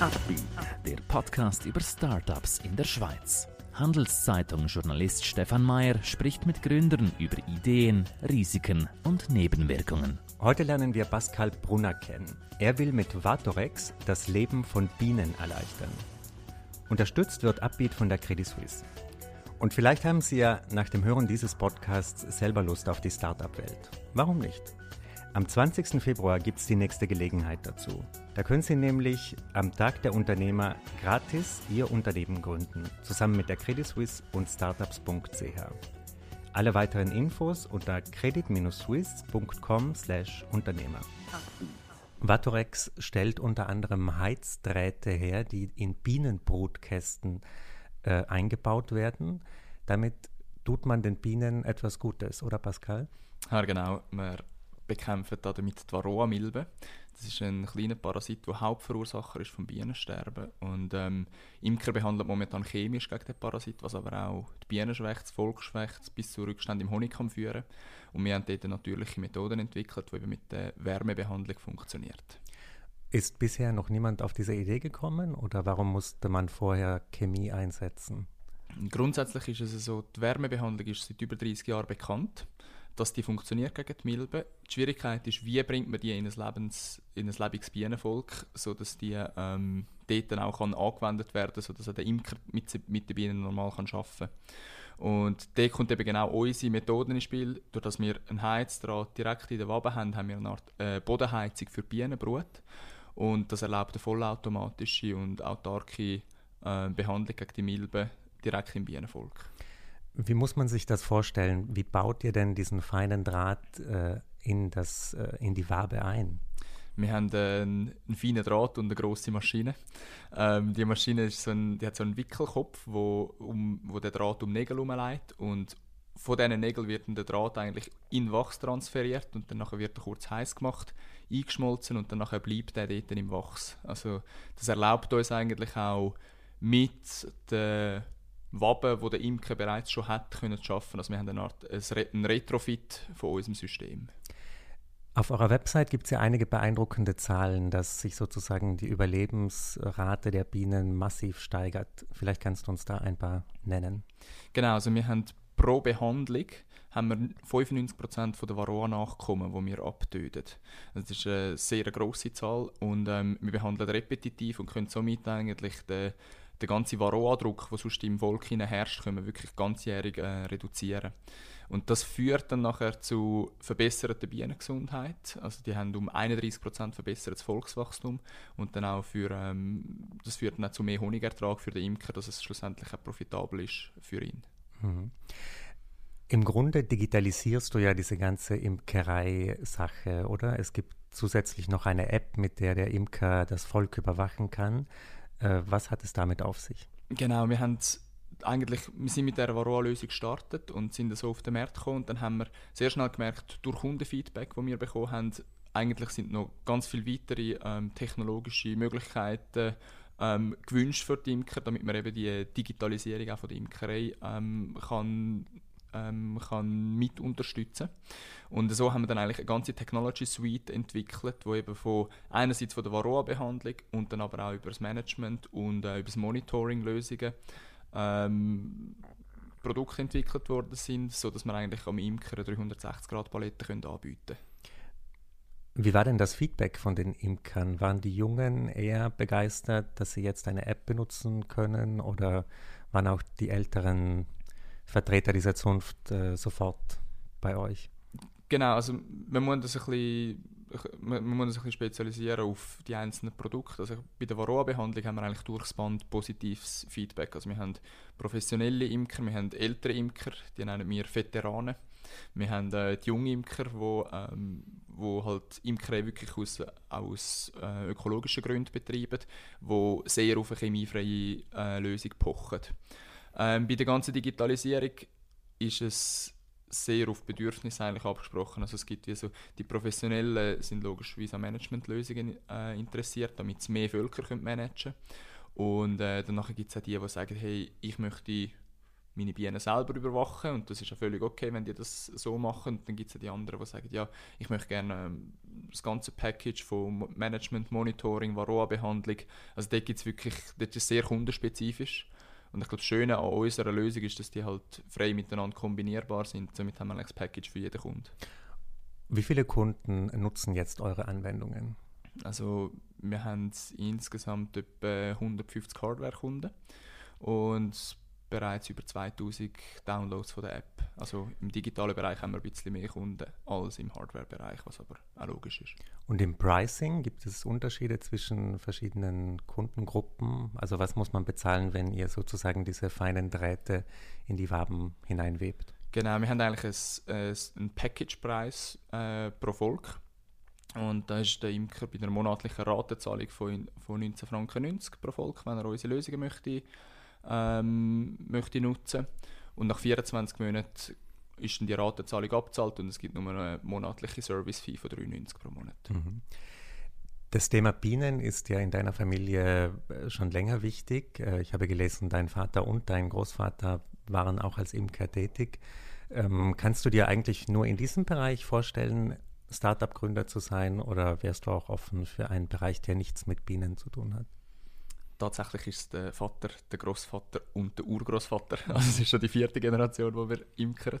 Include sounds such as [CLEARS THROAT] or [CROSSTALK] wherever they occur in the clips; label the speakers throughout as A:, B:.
A: Upbeat, der Podcast über Startups in der Schweiz. Handelszeitung-Journalist Stefan Mayer spricht mit Gründern über Ideen, Risiken und Nebenwirkungen.
B: Heute lernen wir Pascal Brunner kennen. Er will mit Vatorex das Leben von Bienen erleichtern. Unterstützt wird Upbeat von der Credit Suisse. Und vielleicht haben Sie ja nach dem Hören dieses Podcasts selber Lust auf die Startup-Welt. Warum nicht? Am 20. Februar gibt es die nächste Gelegenheit dazu. Da können Sie nämlich am Tag der Unternehmer gratis Ihr Unternehmen gründen, zusammen mit der Credit Suisse und startups.ch. Alle weiteren Infos unter credit-suisse.com/Unternehmer. Vatorex stellt unter anderem Heizdrähte her, die in Bienenbrutkästen äh, eingebaut werden. Damit tut man den Bienen etwas Gutes, oder Pascal?
C: Ja, genau. Wir bekämpfen damit die Varroa-Milbe. Das ist ein kleiner Parasit, der Hauptverursacher ist vom Bienensterben. Und ähm, Imker behandeln momentan chemisch gegen den Parasit, was aber auch die Bienen schwächt, das Volk schwächt, bis zu Rückständen im Honig kann führen Und wir haben dort natürliche Methoden entwickelt, die eben mit der Wärmebehandlung funktioniert.
B: Ist bisher noch niemand auf diese Idee gekommen oder warum musste man vorher Chemie einsetzen?
C: Grundsätzlich ist es so, die Wärmebehandlung ist seit über 30 Jahren bekannt dass die funktioniert gegen die Milben. Die Schwierigkeit ist, wie bringt man die in ein, Lebens, in ein lebendiges Bienenvolk, sodass die ähm, dort dann auch kann angewendet werden kann, sodass der Imker mit, mit den Bienen normal kann arbeiten kann. Und da kommt eben genau unsere Methode ins Spiel. Durch dass wir einen Heizdraht direkt in der Wabe haben, haben wir eine Art äh, Bodenheizung für Bienenbrut. Und das erlaubt eine vollautomatische und autarke äh, Behandlung gegen die Milben direkt im Bienenvolk.
B: Wie muss man sich das vorstellen? Wie baut ihr denn diesen feinen Draht äh, in, das, äh, in die Wabe ein?
C: Wir haben einen, einen, feinen Draht und eine große Maschine. Ähm, die Maschine ist so ein, die hat so einen Wickelkopf, wo, um, wo der Draht um Nägel herumleitet und von diesen Nägeln wird der Draht eigentlich in Wachs transferiert und dann wird er kurz heiß gemacht, eingeschmolzen und dann bleibt er dort im Wachs. Also das erlaubt uns eigentlich auch mit der Waben, die der Imker bereits schon hat, können schaffen. Also wir haben eine Art ein Retrofit von unserem System.
B: Auf eurer Website gibt es ja einige beeindruckende Zahlen, dass sich sozusagen die Überlebensrate der Bienen massiv steigert. Vielleicht kannst du uns da ein paar nennen.
C: Genau, also wir haben pro Behandlung haben wir 95% von der Varroa-Nachkommen, die wir abtöten. Das ist eine sehr grosse Zahl und ähm, wir behandeln repetitiv und können somit eigentlich den den ganzen Varroa-Druck, der sonst im Volk herrscht, können wir wirklich ganzjährig äh, reduzieren. Und das führt dann nachher zu verbesserter Bienengesundheit. Also die haben um 31% verbessertes Volkswachstum und dann auch für, ähm, das führt dann auch zu mehr Honigertrag für den Imker, dass es schlussendlich auch profitabel ist für ihn. Mhm.
B: Im Grunde digitalisierst du ja diese ganze Imkerei-Sache, oder? Es gibt zusätzlich noch eine App, mit der der Imker das Volk überwachen kann. Äh, was hat es damit auf sich?
C: Genau, wir haben eigentlich, wir sind mit der Varroa-Lösung gestartet und sind so auf den Markt gekommen und dann haben wir sehr schnell gemerkt, durch Kundenfeedback, das wir bekommen haben, eigentlich sind noch ganz viele weitere ähm, technologische Möglichkeiten ähm, gewünscht für die Imker, damit man eben die Digitalisierung auch von der Imkerei ähm, kann ähm, kann mit unterstützen und so haben wir dann eigentlich eine ganze Technology Suite entwickelt, wo eben von einerseits von der Varroa-Behandlung und dann aber auch über das Management und äh, über das Monitoring Lösungen ähm, Produkte entwickelt worden sind, so dass man eigentlich am Imker eine 360 Grad Palette können anbieten.
B: Wie war denn das Feedback von den Imkern? Waren die Jungen eher begeistert, dass sie jetzt eine App benutzen können oder waren auch die Älteren Vertreter dieser Zunft äh, sofort bei euch?
C: Genau, also man muss das ein bisschen man, muss bisschen spezialisieren auf die einzelnen Produkte. Also bei der Varroa-Behandlung haben wir eigentlich durchs Band positives Feedback. Also wir haben professionelle Imker, wir haben ältere Imker, die nennen wir Veteranen. Wir haben äh, die jungen Imker, wo, ähm, wo halt Imkerei wirklich aus, aus äh, ökologischen Gründen betreiben, wo sehr auf eine chemiefreie äh, Lösung pochen. Ähm, bei der ganzen Digitalisierung ist es sehr auf Bedürfnisse eigentlich abgesprochen. Also es gibt wie so, die Professionellen sind logischerweise an Managementlösungen äh, interessiert, damit sie mehr Völker können managen können. Und äh, danach gibt es auch die, die sagen, hey, ich möchte meine Bienen selber überwachen und das ist ja völlig okay, wenn die das so machen. Und dann gibt es ja die anderen, die sagen, ja, ich möchte gerne ähm, das ganze Package von Management, Monitoring, Varroa-Behandlung. Also dort gibt es wirklich, dort ist sehr kundenspezifisch. Und ich glaube, das Schöne an unserer Lösung ist, dass die halt frei miteinander kombinierbar sind. Somit haben wir ein Package für jeden Kunden.
B: Wie viele Kunden nutzen jetzt eure Anwendungen?
C: Also wir haben insgesamt etwa 150 Hardware-Kunden und bereits über 2000 Downloads von der App. Also im digitalen Bereich haben wir ein bisschen mehr Kunden als im Hardware-Bereich, was aber auch logisch ist.
B: Und im Pricing gibt es Unterschiede zwischen verschiedenen Kundengruppen? Also was muss man bezahlen, wenn ihr sozusagen diese feinen Drähte in die Waben hineinwebt?
C: Genau, wir haben eigentlich einen, einen Package-Preis äh, pro Volk. Und da ist der Imker bei einer monatlichen Ratenzahlung von, von 19,90 Franken pro Volk, wenn er unsere Lösungen möchte ähm, möchte nutzen. Und nach 24 Monaten ist dann die Ratenzahlung abgezahlt und es gibt nur eine monatliche Service-Fee von 3,90 pro Monat. Mhm.
B: Das Thema Bienen ist ja in deiner Familie äh, schon länger wichtig. Äh, ich habe gelesen, dein Vater und dein Großvater waren auch als Imker tätig. Ähm, kannst du dir eigentlich nur in diesem Bereich vorstellen, Startup-Gründer zu sein oder wärst du auch offen für einen Bereich, der nichts mit Bienen zu tun hat?
C: Tatsächlich ist es der Vater, der Großvater und der Urgroßvater. [LAUGHS] Also es ist schon die vierte Generation, wo wir imkern.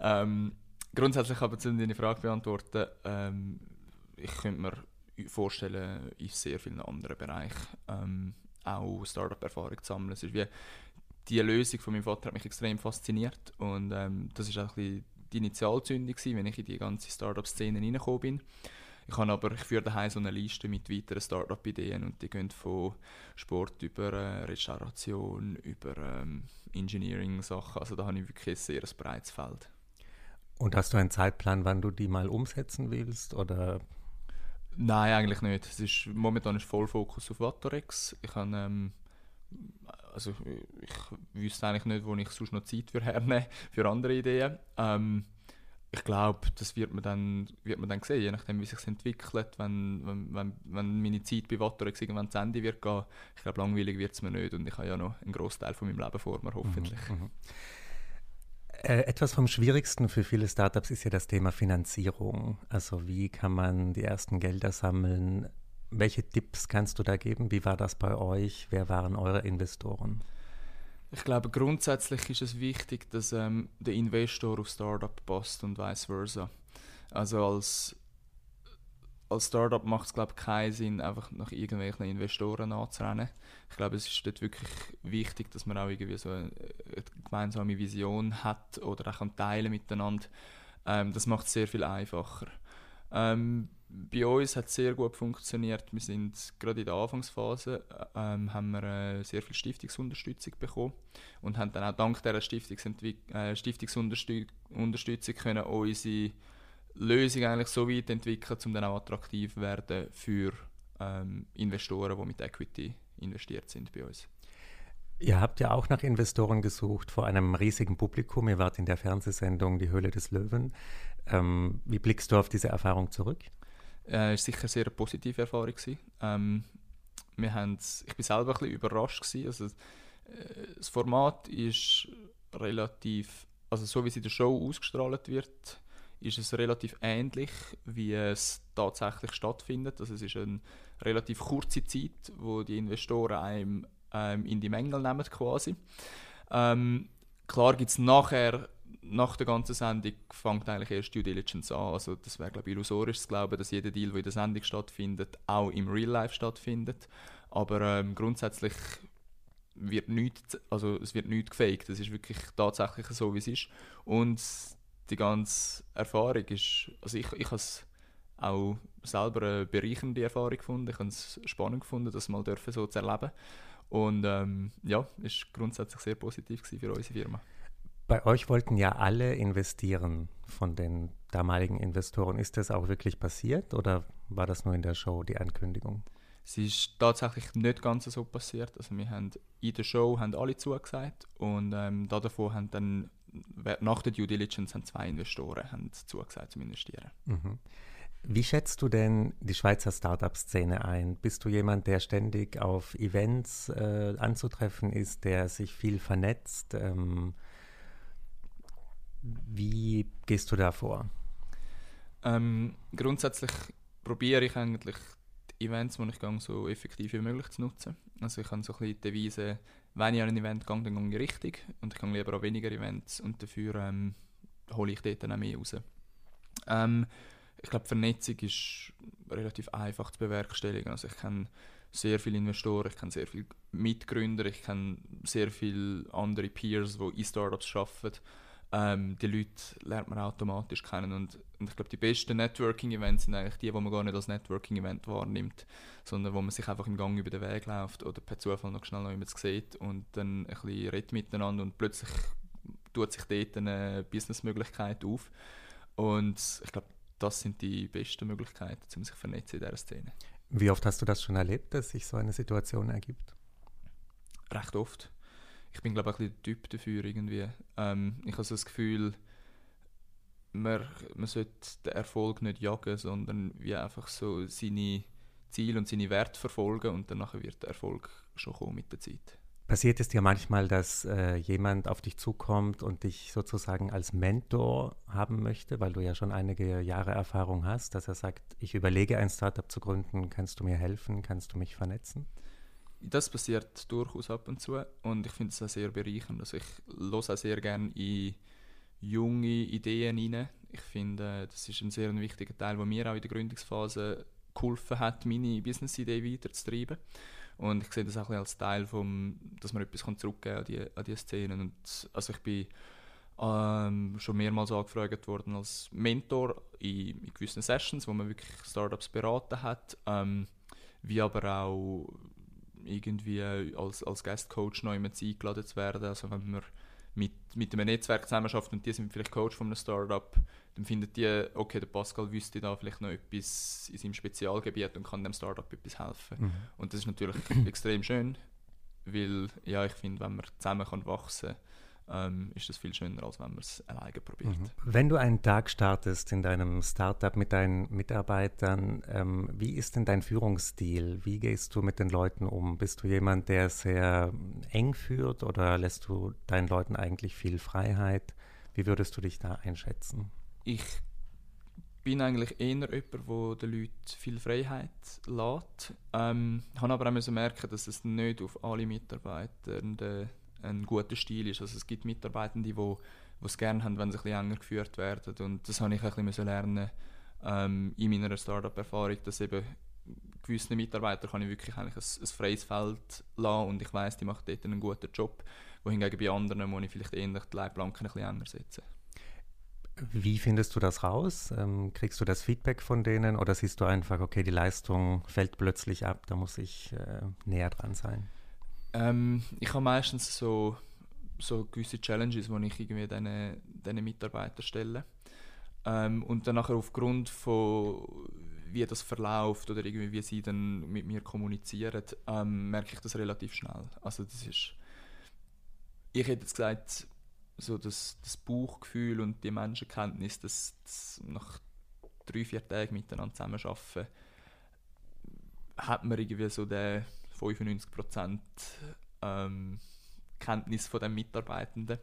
C: Ähm, grundsätzlich aber zu deine Frage beantworten, ähm, ich könnte mir vorstellen, in sehr vielen anderen Bereichen ähm, auch Startup-Erfahrung zu sammeln. Es ist wie die Lösung von meinem Vater hat mich extrem fasziniert und ähm, das ist auch ein die Initialzündung gewesen, wenn ich in die ganze Startup-Szene reingekommen bin. Ich habe aber, ich führe daheim so eine Liste mit weiteren Startup-Ideen und die gehen von Sport über äh, Restauration, über ähm, Engineering-Sachen. Also da habe ich wirklich ein sehr breites Feld.
B: Und hast du einen Zeitplan, wann du die mal umsetzen willst? Oder?
C: Nein, eigentlich nicht. Es ist, momentan ist Vollfokus auf Vatorex. Ich habe, ähm, also ich wüsste eigentlich nicht, wo ich sonst noch Zeit für hernehme, für andere Ideen. Ähm, ich glaube, das wird man, dann, wird man dann sehen, je nachdem, wie sich entwickelt. Wenn, wenn, wenn, meine Zeit bei Watterex irgendwann zu Ende wird gehen, ich glaube, langweilig wird es mir nicht und ich habe ja noch einen grossen Teil von meinem Leben vor mir, hoffentlich. Mhm, mhm.
B: Äh, etwas vom Schwierigsten für viele Startups ist ja das Thema Finanzierung. Also wie kann man die ersten Gelder sammeln? Welche Tipps kannst du da geben? Wie war das bei euch? Wer waren eure Investoren?
C: Ich glaube, grundsätzlich ist es wichtig, dass ähm, der Investor auf Startup passt und vice versa. Also als, als Startup macht es glaube keinen Sinn, einfach nach irgendwelchen Investoren anzurennen. Ich glaube, es ist dort wirklich wichtig, dass man auch irgendwie so eine, eine gemeinsame Vision hat oder auch teilen miteinander. Ähm, das macht es sehr viel einfacher. Ähm, bei uns hat es sehr gut funktioniert. Wir sind gerade in der Anfangsphase ähm, haben wir äh, sehr viel Stiftungsunterstützung bekommen und haben dann auch dank dieser äh, Stiftungsunterstützung können unsere Lösung eigentlich so weit entwickeln, um dann auch attraktiv werden für ähm, Investoren, die mit Equity investiert sind bei uns.
B: Ihr habt ja auch nach Investoren gesucht vor einem riesigen Publikum. Ihr wart in der Fernsehsendung Die Höhle des Löwen. Ähm, wie blickst du auf diese Erfahrung zurück?
C: Es äh, sicher eine sehr positive Erfahrung. Ähm, wir ich war selber ein überrascht. Gewesen. Also, äh, das Format ist relativ, also so wie es in der Show ausgestrahlt wird, ist es relativ ähnlich, wie es tatsächlich stattfindet. Also es ist eine relativ kurze Zeit, wo die Investoren einem ähm, in die Mängel nehmen quasi. Ähm, klar gibt es nachher nach der ganzen Sendung fängt eigentlich erst Due Diligence an. Also das wäre glaube ich illusorisch zu glauben, dass jeder Deal, der in der Sendung stattfindet, auch im Real Life stattfindet. Aber ähm, grundsätzlich wird nichts, also es wird nichts gefaked. Es ist wirklich tatsächlich so, wie es ist. Und die ganze Erfahrung ist, also ich, ich habe es auch selber eine bereichernde Erfahrung gefunden. Ich habe es spannend gefunden, das mal dürfen so zu erleben. Und ähm, ja, war grundsätzlich sehr positiv für unsere Firma.
B: Bei euch wollten ja alle investieren von den damaligen Investoren. Ist das auch wirklich passiert oder war das nur in der Show die Ankündigung?
C: Es ist tatsächlich nicht ganz so passiert. Also wir haben in der Show haben alle zugesagt und ähm, davon haben dann nach der Due Diligence haben zwei Investoren haben zugesagt zum Investieren. Mhm.
B: Wie schätzt du denn die Schweizer Startup-Szene ein? Bist du jemand, der ständig auf Events äh, anzutreffen ist, der sich viel vernetzt? Ähm, wie gehst du da vor?
C: Ähm, grundsätzlich probiere ich eigentlich die Events, die ich gehe, so effektiv wie möglich zu nutzen. Also ich habe so ein bisschen die Devise, wenn ich an ein Event gehe, dann gehe ich richtig und ich gehe lieber an weniger Events und dafür ähm, hole ich dort dann auch mehr raus. Ähm, ich glaube, Vernetzung ist relativ einfach zu bewerkstelligen. Also ich kenne sehr viele Investoren, ich kenne sehr viele Mitgründer, ich kenne sehr viele andere Peers, die in Startups arbeiten. Ähm, die Leute lernt man automatisch kennen und, und ich glaube, die besten Networking-Events sind eigentlich die, die man gar nicht als Networking-Event wahrnimmt, sondern wo man sich einfach im Gang über den Weg läuft oder per Zufall noch schnell noch jemand sieht und dann ein bisschen redet miteinander und plötzlich tut sich dort eine Businessmöglichkeit auf. Und ich glaube, das sind die besten Möglichkeiten, um sich vernetzen in dieser Szene.
B: Wie oft hast du das schon erlebt, dass sich so eine Situation ergibt?
C: Recht oft. Ich bin, glaube ich, ein bisschen der Typ dafür irgendwie. Ähm, ich habe so das Gefühl, man, man sollte den Erfolg nicht jagen, sondern wie einfach so seine Ziele und seine Werte verfolgen und danach wird der Erfolg schon kommen mit der Zeit.
B: Passiert es dir manchmal, dass äh, jemand auf dich zukommt und dich sozusagen als Mentor haben möchte, weil du ja schon einige Jahre Erfahrung hast, dass er sagt, ich überlege ein Startup zu gründen, kannst du mir helfen, kannst du mich vernetzen?
C: Das passiert durchaus ab und zu und ich finde es auch sehr bereichernd. Also ich höre auch sehr gerne in junge Ideen hinein. Ich finde, das ist ein sehr wichtiger Teil, der mir auch in der Gründungsphase geholfen hat, meine Business-Idee weiterzutreiben. Und ich sehe das auch als Teil vom, dass man etwas zurückgeben kann an die, an die Szenen. Und also ich bin ähm, schon mehrmals angefragt worden als Mentor in, in, gewissen Sessions, wo man wirklich Startups beraten hat, ähm, wie aber auch irgendwie als, als Guest-Coach noch immer eingeladen zu werden. Also wenn man mit, mit einem Netzwerk zusammenarbeitet und die sind vielleicht Coach von einem Startup, dann findet die, okay, der Pascal wüsste da vielleicht noch etwas in seinem Spezialgebiet und kann dem Startup etwas helfen. Mhm. Und das ist natürlich [CLEARS THROAT] extrem schön, weil ja, ich finde, wenn man zusammen kann wachsen kann, ähm, ist das viel schöner, als wenn man es alleine probiert. Mhm.
B: Wenn du einen Tag startest in deinem Startup mit deinen Mitarbeitern, ähm, wie ist denn dein Führungsstil? Wie gehst du mit den Leuten um? Bist du jemand, der sehr eng führt oder lässt du deinen Leuten eigentlich viel Freiheit? Wie würdest du dich da einschätzen?
C: Ich bin eigentlich eher jemand, der den Leuten viel Freiheit lässt. Ähm, ich habe aber auch merken, dass es nicht auf alle Mitarbeiter ein guter Stil ist. Also es gibt Mitarbeitende, die es gerne haben, wenn sie ein enger geführt werden. Und das habe ich ein bisschen lernen ähm, in meiner Startup-Erfahrung, dass eben gewisse Mitarbeiter kann ich wirklich eigentlich ein, ein freies Feld lassen und ich weiß, die machen dort einen guten Job, wohingegen bei anderen muss ich vielleicht eher die Leitplanken ein bisschen enger setzen.
B: Wie findest du das raus? Ähm, kriegst du das Feedback von denen oder siehst du einfach, okay, die Leistung fällt plötzlich ab, da muss ich äh, näher dran sein?
C: Ähm, ich habe meistens so, so gewisse Challenges, die ich irgendwie diesen, diesen Mitarbeitern stelle. Ähm, und dann nachher aufgrund von wie das verläuft oder irgendwie wie sie dann mit mir kommunizieren, ähm, merke ich das relativ schnell. Also das ist, ich hätte jetzt gesagt, so das, das Bauchgefühl und die Menschenkenntnis, dass, dass nach drei, vier Tagen miteinander zusammenarbeiten, hat man irgendwie so den 95% ähm, Kenntnis von den Mitarbeitenden.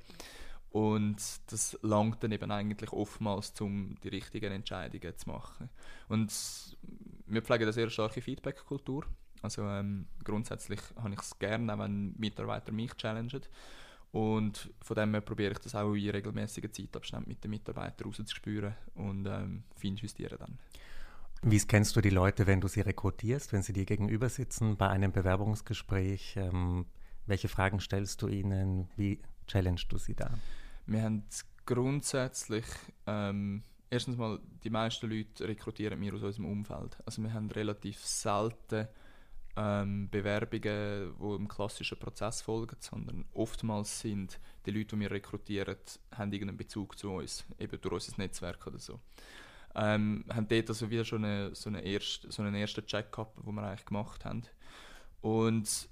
C: Und das langt dann eben eigentlich oftmals, um die richtigen Entscheidungen zu machen. Und wir pflegen eine sehr starke Feedback-Kultur. Also ähm, grundsätzlich habe ich es gerne, wenn Mitarbeiter mich challengen. Und von dem her probiere ich das auch in regelmäßigen Zeitabständen mit den Mitarbeitern rauszuspüren und ähm, justieren dann.
B: Wie kennst du die Leute, wenn du sie rekrutierst, wenn sie dir gegenüber sitzen bei einem Bewerbungsgespräch? Ähm, welche Fragen stellst du ihnen? Wie challengest du sie da?
C: Wir haben grundsätzlich ähm, erstens mal die meisten Leute rekrutieren wir aus unserem Umfeld. Also wir haben relativ selten ähm, Bewerbungen, die im klassischen Prozess folgen, sondern oftmals sind die Leute, die wir rekrutieren, haben irgendeinen Bezug zu uns, eben durch unser Netzwerk oder so ähm, haben dort also wieder schon eine, so, eine erste, so einen ersten Check gehabt, den wir eigentlich gemacht haben. Und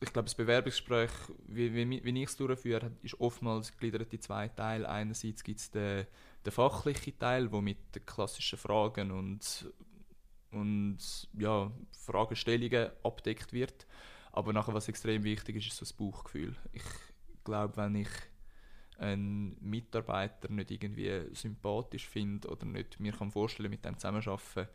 C: ich glaube, das Bewerbungsgespräch, wie, wie, wie ich es durchführe, ist oftmals gliedert in zwei Teile. Einerseits gibt es den der fachliche Teil, wo mit den klassischen Fragen und, und ja, Fragestellungen abdeckt wird. Aber nachher, was extrem wichtig ist, ist so das Bauchgefühl. Ich glaube, wenn ich einen Mitarbeiter nicht irgendwie sympathisch finde oder nicht mir kann vorstellen mit dem zusammenarbeiten,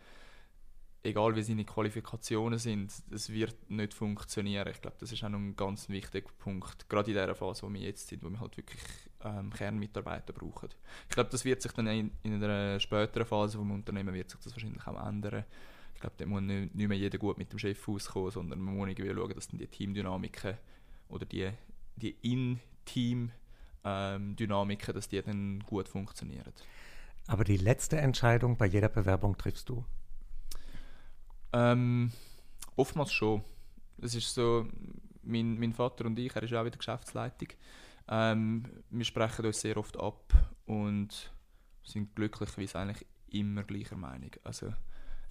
C: egal wie seine Qualifikationen sind, es wird nicht funktionieren. Ich glaube, das ist auch noch ein ganz wichtiger Punkt, gerade in der Phase, wo wir jetzt sind, wo wir halt wirklich ähm, Kernmitarbeiter brauchen. Ich glaube, das wird sich dann in, in einer späteren Phase vom Unternehmen wird sich das wahrscheinlich auch ändern. Ich glaube, da muss nicht, nicht mehr jeder gut mit dem Chef auskommen, sondern man muss irgendwie schauen, dass dann die Teamdynamiken oder die, die In-Team-Dynamiken, ähm, dass die dann gut funktionieren.
B: Aber die letzte Entscheidung bei jeder Bewerbung triffst du?
C: Ähm, oftmals schon. Es ist so, mein, mein Vater und ich, er ist auch wieder Geschäftsleitung. Ähm, wir sprechen uns sehr oft ab und sind glücklicherweise eigentlich immer gleicher Meinung. Also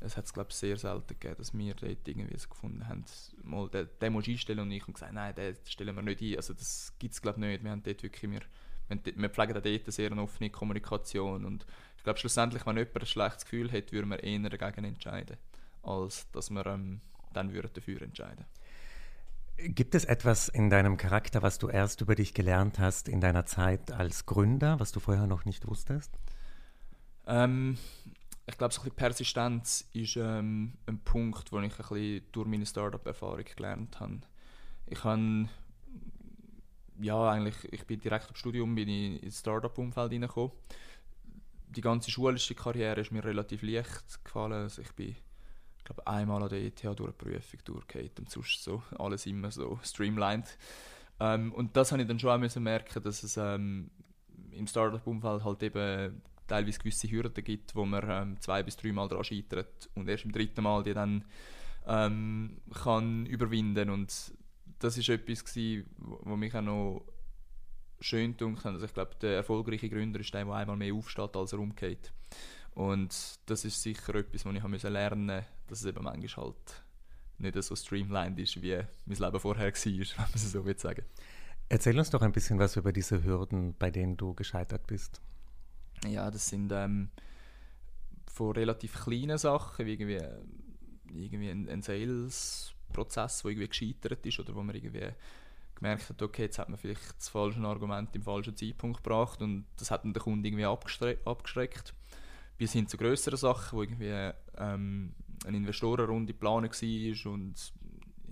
C: es hat es glaube sehr selten gegeben, dass wir dort irgendwie so gefunden haben, mal den, den musst du einstellen und ich und gesagt, nein, den stellen wir nicht ein. Also das gibt es glaube ich nicht. Wir haben dort wirklich, wir, wir, wir pflegen auch dort sehr eine offene Kommunikation und ich glaube schlussendlich, wenn jemand ein schlechtes Gefühl hat, würde man eher dagegen entscheiden als dass wir ähm, dann würden dafür entscheiden
B: Gibt es etwas in deinem Charakter, was du erst über dich gelernt hast in deiner Zeit als Gründer, was du vorher noch nicht wusstest?
C: Ähm, ich glaube, so ein bisschen Persistenz ist ähm, ein Punkt, den ich ein bisschen durch meine Startup-Erfahrung gelernt habe. Ich habe ja, eigentlich, ich bin direkt im Studium bin ich ins Startup-Umfeld hineingekommen. Die ganze schulische Karriere ist mir relativ leicht gefallen. Also ich bin glaube, einmal an der ETH durch eine Prüfung durchgeht und sonst so alles immer so streamlined. Ähm, und das habe ich dann schon auch merken, dass es ähm, im Startup-Umfeld halt eben teilweise gewisse Hürden gibt, wo man ähm, zwei bis drei Mal daran scheitert und erst im dritten Mal die dann ähm, kann überwinden und das ist etwas gewesen, wo mich auch noch schön hat. Also ich glaube, der erfolgreiche Gründer ist der, der einmal mehr aufsteht, als er umgeht. Und das ist sicher etwas, was ich habe lernen musste, dass es eben manchmal halt nicht so streamlined ist, wie mein Leben vorher war, wenn man es so sagen.
B: Erzähl uns doch ein bisschen was über diese Hürden, bei denen du gescheitert bist.
C: Ja, das sind ähm, von relativ kleinen Sachen, wie irgendwie, irgendwie ein, ein Sales-Prozess, der irgendwie gescheitert ist oder wo man irgendwie gemerkt hat, okay, jetzt hat man vielleicht das falsche Argument im falschen Zeitpunkt gebracht und das hat dann den Kunden irgendwie abgeschreckt. Bis hin zu größeren Sachen, wo irgendwie ähm, eine Investorenrunde geplant war und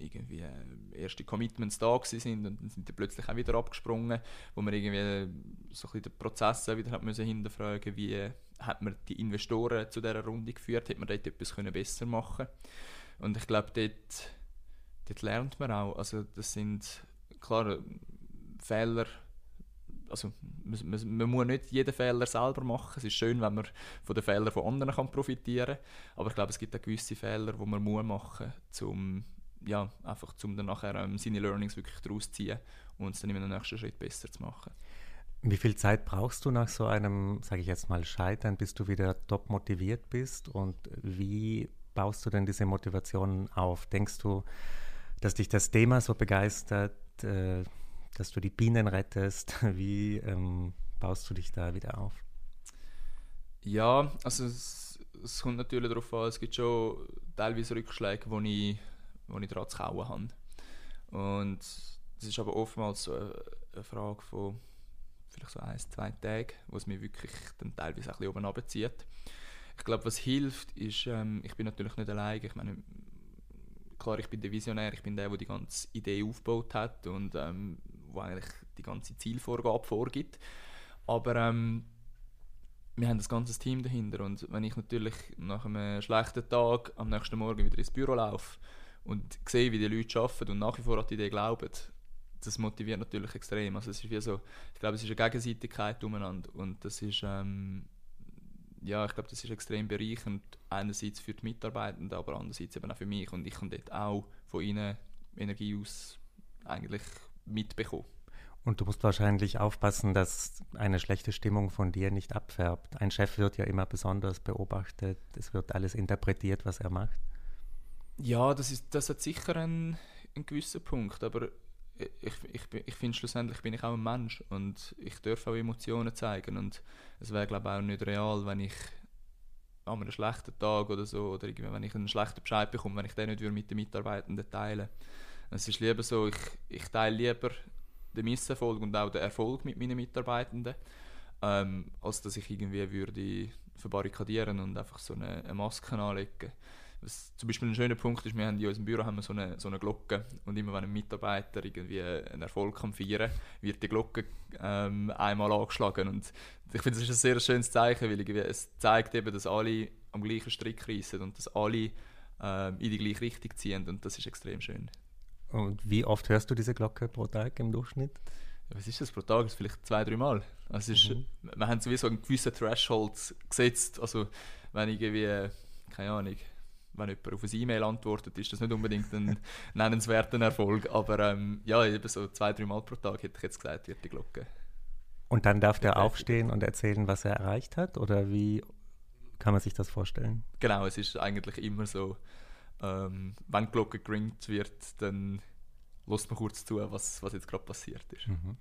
C: irgendwie äh, erste Commitments da sind und dann sind die plötzlich auch wieder abgesprungen, wo man irgendwie so ein den Prozess wieder hat müssen hinterfragen, wie hat man die Investoren zu dieser Runde geführt, hat man dort etwas können besser machen und ich glaube, dort, dort lernt man auch, also das sind klar Fehler also man, man, man, muss nicht jeden Fehler selber machen. Es ist schön, wenn man von den Fehlern von anderen kann profitieren kann. Aber ich glaube, es gibt auch gewisse Fehler, die man muss machen muss, um ja, einfach um dann nachher ähm, seine Learnings wirklich daraus zu ziehen und es dann den nächsten Schritt besser zu machen.
B: Wie viel Zeit brauchst du nach so einem, sage ich jetzt mal, Scheitern, bis du wieder top motiviert bist? Und wie baust du denn diese Motivation auf? Denkst du, dass dich das Thema so begeistert? Äh, dass du die Bienen rettest. [LAUGHS] Wie ähm, baust du dich da wieder auf?
C: Ja, also es, es, kommt natürlich darauf an, es gibt schon teilweise Rückschläge, wo ich, wo ich daran zu kauen habe. Und es ist aber oftmals so eine, eine Frage von vielleicht so ein, zwei Tagen, wo es mich wirklich dann teilweise ein bisschen oben runterzieht. Ich glaube, was hilft, ist, ähm, ich bin natürlich nicht allein. Ich meine, klar, ich bin der Visionär, ich bin der, der die ganze Idee aufgebaut hat und ähm, wo eigentlich die ganze Zielvorgabe vorgibt. Aber ähm, wir haben das ganze Team dahinter und wenn ich natürlich nach einem schlechten Tag am nächsten Morgen wieder ins Büro laufe und sehe, wie die Leute arbeiten und nach wie vor an die Idee glauben, das motiviert natürlich extrem. Also es ist wie so, ich glaube, es ist eine Gegenseitigkeit umeinander und das ist, ähm, ja, ich glaube, das ist extrem bereichernd, einerseits für die Mitarbeitenden, aber andererseits eben auch für mich und ich kann dort auch von ihnen Energie aus eigentlich mitbekommen.
B: Und du musst wahrscheinlich aufpassen, dass eine schlechte Stimmung von dir nicht abfärbt. Ein Chef wird ja immer besonders beobachtet, es wird alles interpretiert, was er macht.
C: Ja, das, ist, das hat sicher einen, einen gewissen Punkt, aber ich, ich, ich finde schlussendlich bin ich auch ein Mensch und ich darf auch Emotionen zeigen und es wäre glaube ich auch nicht real, wenn ich an einem schlechten Tag oder so oder irgendwie, wenn ich einen schlechten Bescheid bekomme, wenn ich den nicht mit den Mitarbeitenden teile. Es ist lieber so, ich, ich teile lieber den Misserfolg und auch den Erfolg mit meinen Mitarbeitenden, ähm, als dass ich irgendwie würde verbarrikadieren und einfach so eine, eine Maske anlegen. Was zum Beispiel ein schöner Punkt ist, wir haben in unserem Büro haben wir so, eine, so eine Glocke und immer wenn ein Mitarbeiter irgendwie einen Erfolg kann feiern wird die Glocke ähm, einmal angeschlagen und ich finde, das ist ein sehr schönes Zeichen, weil es zeigt eben, dass alle am gleichen Strick reissen und dass alle ähm, in die gleiche Richtung ziehen und das ist extrem schön.
B: Und wie oft hörst du diese Glocke pro Tag im Durchschnitt?
C: was ist das pro Tag? Das ist vielleicht zwei, drei Mal. Also ist, mhm. Wir haben sowieso einen gewissen Threshold gesetzt. Also wenn irgendwie, keine Ahnung, wenn jemand auf ein E-Mail antwortet, ist das nicht unbedingt ein [LAUGHS] nennenswerter Erfolg. Aber ähm, ja, eben so zwei, drei Mal pro Tag, hätte ich jetzt gesagt, wird die Glocke.
B: Und dann darf der aufstehen und erzählen, was er erreicht hat? Oder wie kann man sich das vorstellen?
C: Genau, es ist eigentlich immer so, ähm, wenn die Glocke geringt wird, dann lässt man kurz zu, was, was jetzt gerade passiert ist. Mhm.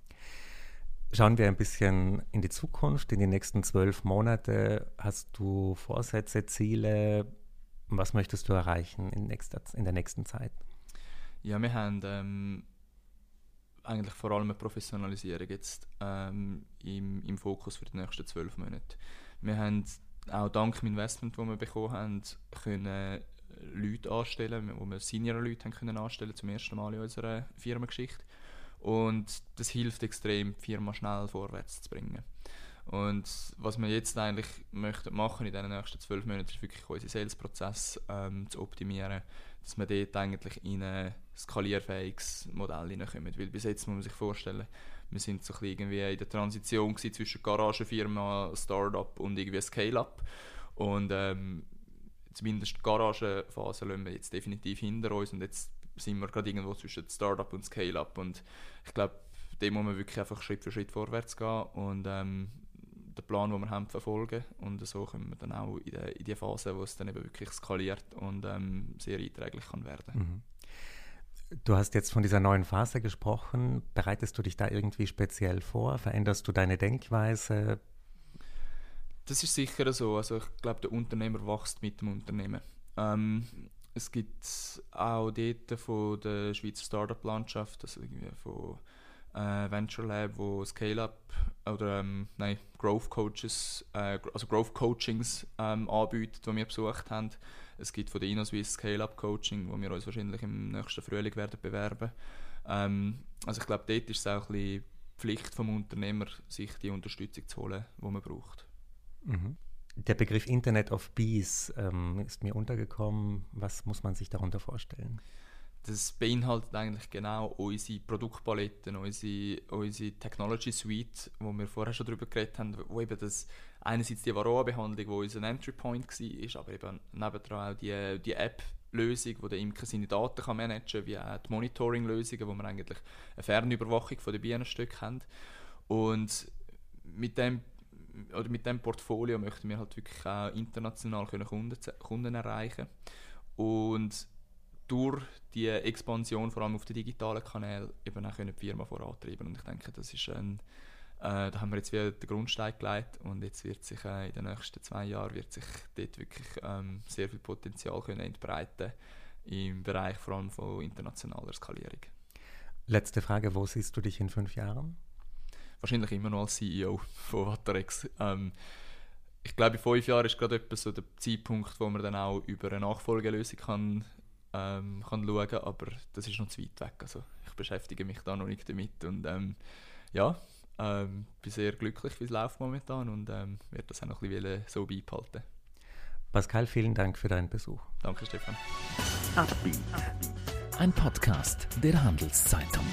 B: Schauen wir ein bisschen in die Zukunft, in die nächsten zwölf Monate. Hast du Vorsätze, Ziele? Was möchtest du erreichen in, nächster, in der nächsten Zeit?
C: Ja, wir haben ähm, eigentlich vor allem eine Professionalisierung jetzt ähm, im, im Fokus für die nächsten zwölf Monate. Wir haben auch dank dem Investment, das wir bekommen haben, können Leute anstellen, wo wir Senior-Leute haben können anstellen zum ersten Mal in unserer Firmengeschichte. Und das hilft extrem, die Firma schnell vorwärts zu bringen. Und was wir jetzt eigentlich möchten machen in den nächsten zwölf Monaten, ist wirklich unseren Sales-Prozess ähm, zu optimieren, dass wir dort eigentlich in ein skalierfähiges Modell hineinkommen. Weil bis jetzt muss man sich vorstellen, wir sind so ein irgendwie in der Transition zwischen Garagenfirma, Startup und irgendwie Scale-up. Und ähm, zumindest die Garagenphase lassen wir jetzt definitiv hinter uns und jetzt sind wir gerade irgendwo zwischen Startup und Scale-up und ich glaube, dem muss man wirklich einfach Schritt für Schritt vorwärts gehen und ähm, den Plan, den wir haben, verfolgen und so kommen wir dann auch in die, in die Phase, wo es dann eben wirklich skaliert und ähm, sehr einträglich kann werden. Mhm.
B: Du hast jetzt von dieser neuen Phase gesprochen. Bereitest du dich da irgendwie speziell vor? Veränderst du deine Denkweise?
C: Das ist sicher so. Also ich glaube, der Unternehmer wächst mit dem Unternehmen. Ähm, es gibt auch dort von der Schweizer Startup-Landschaft, also irgendwie von äh, Venture Lab, wo Scale-Up oder ähm, nein, Growth Coaches, äh, also Growth Coachings ähm, anbietet, die wir besucht haben. Es gibt von der InnoSwiss Scale-Up Coaching, wo wir uns wahrscheinlich im nächsten Frühling werden bewerben. Ähm, also ich glaube, dort ist es auch ein bisschen Pflicht vom Unternehmer, sich die Unterstützung zu holen, die man braucht.
B: Mhm. Der Begriff Internet of Bees ähm, ist mir untergekommen. Was muss man sich darunter vorstellen?
C: Das beinhaltet eigentlich genau unsere Produktpaletten, unsere, unsere Technology Suite, wo wir vorher schon darüber geredet haben, wo eben das einerseits die Varroa-Behandlung, wo unser Entry Point war, aber eben nebendran auch die, die App-Lösung, wo der Imker seine Daten kann managen kann, wie auch die Monitoring-Lösungen, wo wir eigentlich eine Fernüberwachung von den Bienenstöcken haben. Und mit dem oder mit dem Portfolio möchten wir halt wirklich auch international Kunden, Kunden erreichen und durch die Expansion vor allem auf den digitalen Kanälen eben auch können die Firma vorantreiben und ich denke, das ist ein äh, da haben wir jetzt wieder den Grundstein gelegt und jetzt wird sich äh, in den nächsten zwei Jahren wird sich dort wirklich ähm, sehr viel Potenzial können entbreiten im Bereich vor allem von internationaler Skalierung.
B: Letzte Frage, wo siehst du dich in fünf Jahren?
C: wahrscheinlich immer noch als CEO von Waterex. Ähm, ich glaube, in fünf Jahren ist gerade so der Zeitpunkt, wo man dann auch über eine Nachfolgelösung kann, ähm, kann schauen kann, aber das ist noch zu weit weg. Also ich beschäftige mich da noch nicht damit und ähm, ja, ähm, bin sehr glücklich, wie es läuft momentan und ähm, werde das auch noch ein bisschen so beibehalten.
B: Pascal, vielen Dank für deinen Besuch.
C: Danke, Stefan.
A: Ein Podcast der Handelszeitung.